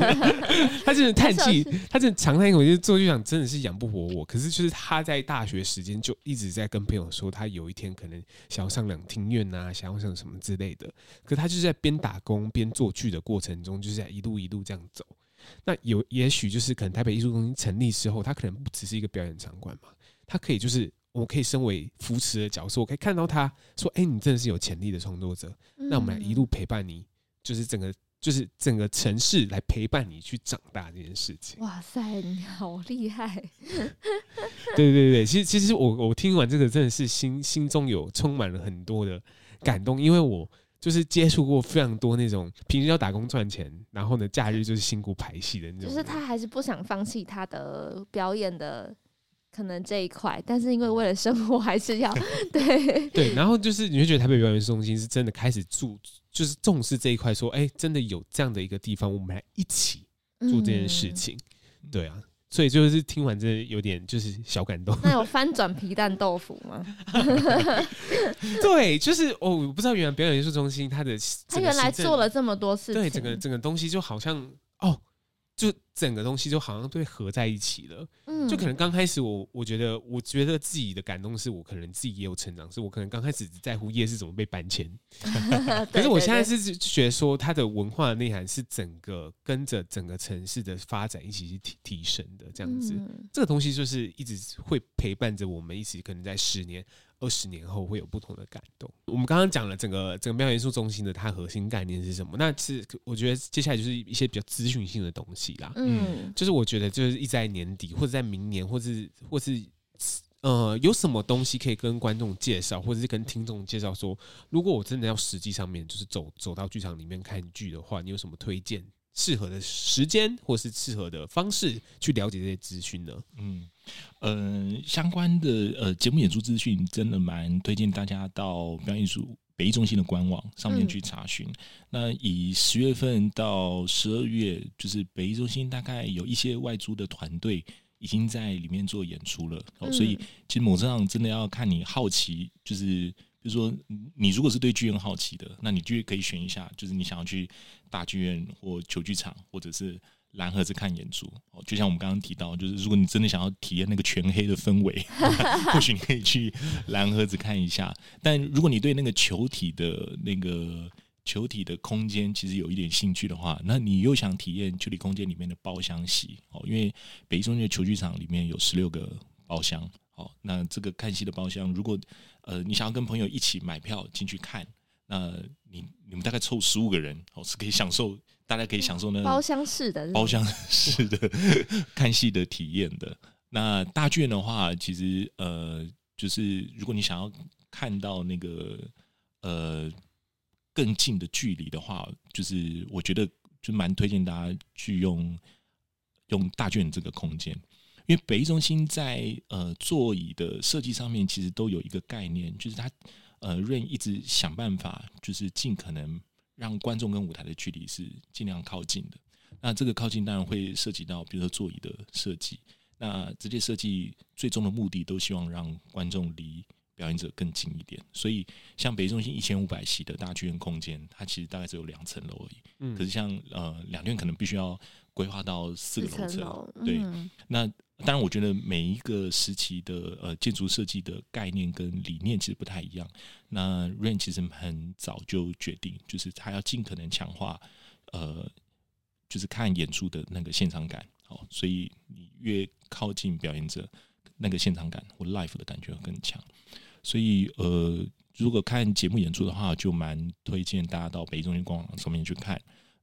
他真的叹气，他真的长叹一口气，做剧场真的是养不活我。可是就是他在大学时间就一直在跟朋友说，他有一天可能想要上两厅院啊，想要上什么之类的。可他就是在边打工边做剧的过程中，就是在一路一路这样走。那有也许就是可能台北艺术中心成立之后，他可能不只是一个表演场馆嘛，他可以就是我可以身为扶持的角色，我可以看到他说：“哎，你真的是有潜力的创作者，那我们来一路陪伴你。”就是整个，就是整个城市来陪伴你去长大这件事情。哇塞，你好厉害！对对对，其实其实我我听完这个真的是心心中有充满了很多的感动，因为我就是接触过非常多那种平时要打工赚钱，然后呢假日就是辛苦排戏的那种。就是他还是不想放弃他的表演的。可能这一块，但是因为为了生活，还是要 对对。然后就是你会觉得台北表演艺术中心是真的开始注，就是重视这一块，说，哎，真的有这样的一个地方，我们来一起做这件事情。嗯、对啊，所以就是听完这有点就是小感动。那有 翻转皮蛋豆腐吗？对，就是哦，我不知道原来表演艺术中心它的它原来做了这么多事情，对，整个整个东西就好像哦。就整个东西就好像被合在一起了，嗯，就可能刚开始我我觉得我觉得自己的感动是我可能自己也有成长，是我可能刚开始只在乎夜市怎么被搬迁 可是我现在是觉得说它的文化的内涵是整个跟着整个城市的发展一起去提提升的这样子，这个东西就是一直会陪伴着我们一起，可能在十年。二十年后会有不同的感动。我们刚刚讲了整个整个表演艺术中心的它核心概念是什么？那是我觉得接下来就是一些比较资讯性的东西啦。嗯，就是我觉得就是一直在年底或者在明年，或是或是呃有什么东西可以跟观众介绍，或者是跟听众介绍说，如果我真的要实际上面就是走走到剧场里面看剧的话，你有什么推荐？适合的时间，或是适合的方式去了解这些资讯呢？嗯，呃，相关的呃节目演出资讯，真的蛮推荐大家到表演艺术北艺中心的官网上面去查询。嗯、那以十月份到十二月，就是北艺中心大概有一些外租的团队已经在里面做演出了，嗯、所以其实某上真的要看你好奇，就是。比如说，你如果是对剧院好奇的，那你就可以选一下，就是你想要去大剧院或球剧场，或者是蓝盒子看演出。哦，就像我们刚刚提到，就是如果你真的想要体验那个全黑的氛围，或许你可以去蓝盒子看一下。但如果你对那个球体的那个球体的空间其实有一点兴趣的话，那你又想体验球体空间里面的包厢戏哦，因为北中心的球剧场里面有十六个包厢。哦，那这个看戏的包厢，如果呃你想要跟朋友一起买票进去看，那你你们大概凑十五个人，哦是可以享受，大家可以享受那包厢式的包厢式的 看戏的体验的。那大剧院的话，其实呃就是如果你想要看到那个呃更近的距离的话，就是我觉得就蛮推荐大家去用用大剧院这个空间，因为北艺中心在呃座椅的设计上面其实都有一个概念，就是它呃 Rain 一直想办法，就是尽可能让观众跟舞台的距离是尽量靠近的。那这个靠近当然会涉及到，比如说座椅的设计。那这些设计最终的目的都希望让观众离表演者更近一点。所以，像北艺中心一千五百席的大剧院空间，它其实大概只有两层楼而已。嗯。可是像呃两院可能必须要规划到四个楼层。对。嗯、那当然，我觉得每一个时期的呃建筑设计的概念跟理念其实不太一样。那 Rain 其实很早就决定，就是他要尽可能强化呃。就是看演出的那个现场感，哦，所以你越靠近表演者，那个现场感或 l i f e 的感觉会更强。所以，呃，如果看节目演出的话，就蛮推荐大家到北中心官网上面去看。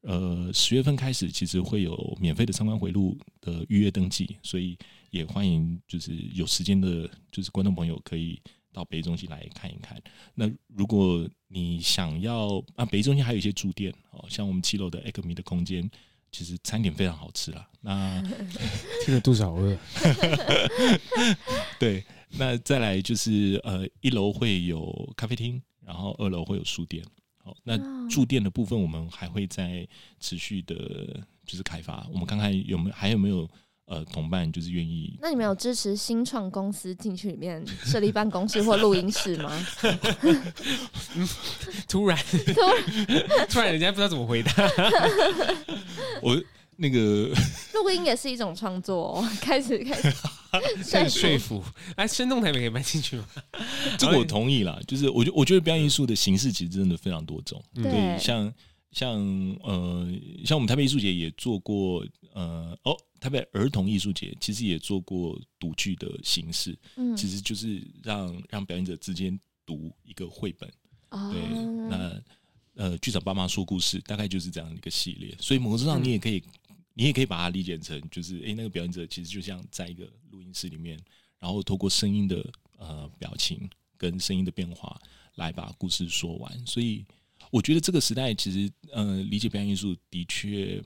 呃，十月份开始其实会有免费的参观回路的预约登记，所以也欢迎就是有时间的，就是观众朋友可以到北艺中心来看一看。那如果你想要啊，北艺中心还有一些驻店，哦，像我们七楼的 Acme 的空间。其实餐点非常好吃啦，那 听得肚子好饿。对，那再来就是呃，一楼会有咖啡厅，然后二楼会有书店。好，那驻店的部分我们还会再持续的，就是开发。我们看看有没有还有没有。呃，同伴就是愿意。那你们有支持新创公司进去里面设立办公室或录音室吗？突然，突然，突然，人家不知道怎么回答。我那个录音也是一种创作，哦，开始开始 开始说服。哎，生动台北可以搬进去吗？这个我同意啦。就是我觉我觉得表演艺术的形式其实真的非常多种。对，对，像像呃，像我们台北艺术节也做过呃哦。台北儿童艺术节其实也做过读剧的形式，嗯，其实就是让让表演者之间读一个绘本，哦，对，那呃，剧场爸妈说故事大概就是这样一个系列，所以某种程度上你也可以，嗯，你也可以把它理解成就是，哎，那个表演者其实就像在一个录音室里面，然后透过声音的呃表情跟声音的变化来把故事说完，所以我觉得这个时代其实呃理解表演艺术的确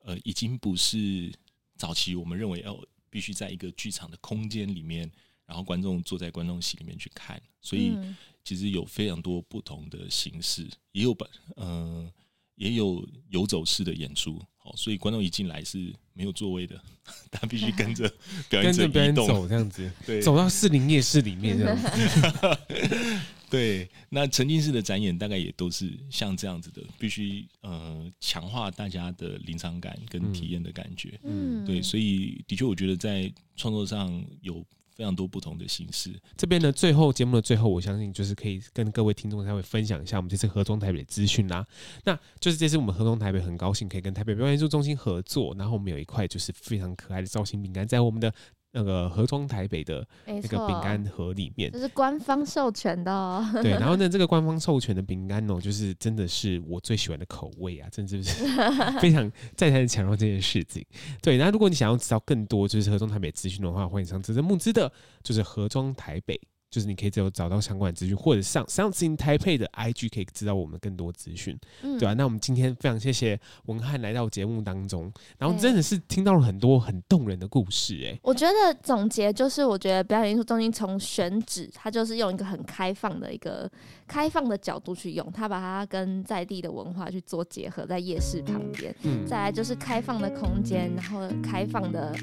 呃已经不是。早期我们认为要必须在一个剧场的空间里面，然后观众坐在观众席里面去看，所以其实有非常多不同的形式，也有本呃也有游走式的演出，好，所以观众一进来是没有座位的，他必须跟着 表演者移动走这样子，对，走到四林夜市里面这样子。对，那沉浸式的展演大概也都是像这样子的，必须呃强化大家的临场感跟体验的感觉。嗯，对，所以的确，我觉得在创作上有非常多不同的形式。这边呢，最后节目的最后，我相信就是可以跟各位听众稍微分享一下我们这次盒装台北的资讯啦。那就是这次我们盒装台北很高兴可以跟台北表演艺术中心合作，然后我们有一块就是非常可爱的造型饼干在我们的。那个盒装台北的那个饼干盒里面，这是官方授权的哦。对，然后呢，这个官方授权的饼干哦，就是真的是我最喜欢的口味啊，真的是 非常再三的强调这件事情。对，那如果你想要知道更多就是盒装台北资讯的话，欢迎上这支募资的，就是盒装台北。就是你可以只有找到相关资讯，或者上 Something Taipei 的 IG 可以知道我们更多资讯，嗯、对啊，那我们今天非常谢谢文翰来到节目当中，然后真的是听到了很多很动人的故事、欸，哎，我觉得总结就是，我觉得表演艺术中心从选址，它就是用一个很开放的一个开放的角度去用，它把它跟在地的文化去做结合，在夜市旁边，嗯，再来就是开放的空间，然后开放的。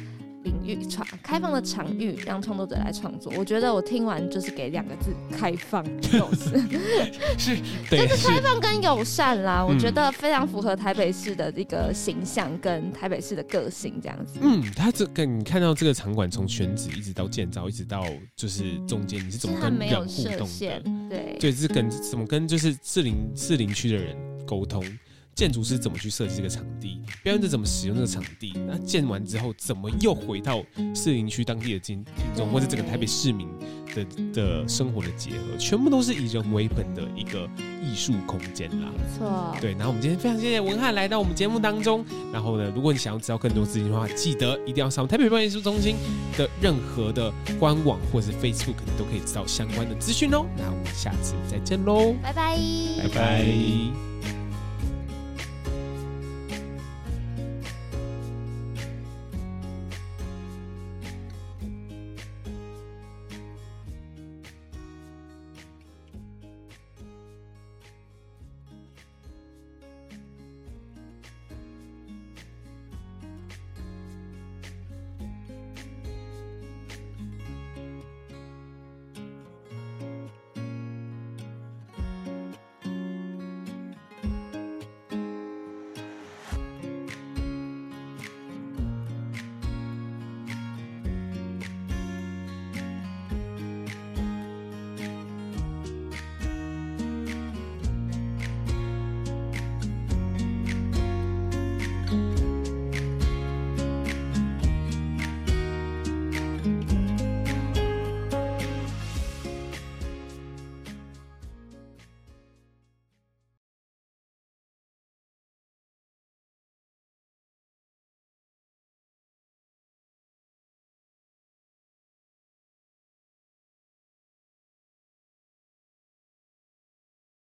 领域创开放的场域，让创作者来创作。我觉得我听完就是给两个字：开放。就 是 是，就是开放跟友善啦。嗯、我觉得非常符合台北市的这个形象跟台北市的个性，这样子。嗯，他这个你看到这个场馆从选址一直到建造，一直到就是中间，你是怎么跟人互动的？对，对，是跟怎么跟就是士林士林区的人沟通。建筑师怎么去设计这个场地？表演者怎么使用这个场地？那建完之后，怎么又回到士林区当地的经听众，或者整个台北市民的的生活的结合，全部都是以人为本的一个艺术空间啦。没错，对。然后我们今天非常谢谢文翰来到我们节目当中。然后呢，如果你想要知道更多资讯的话，记得一定要上台北表演艺术中心的任何的官网或者是 Facebook，你都可以知道相关的资讯哦。那我们下次再见喽，拜拜，拜拜。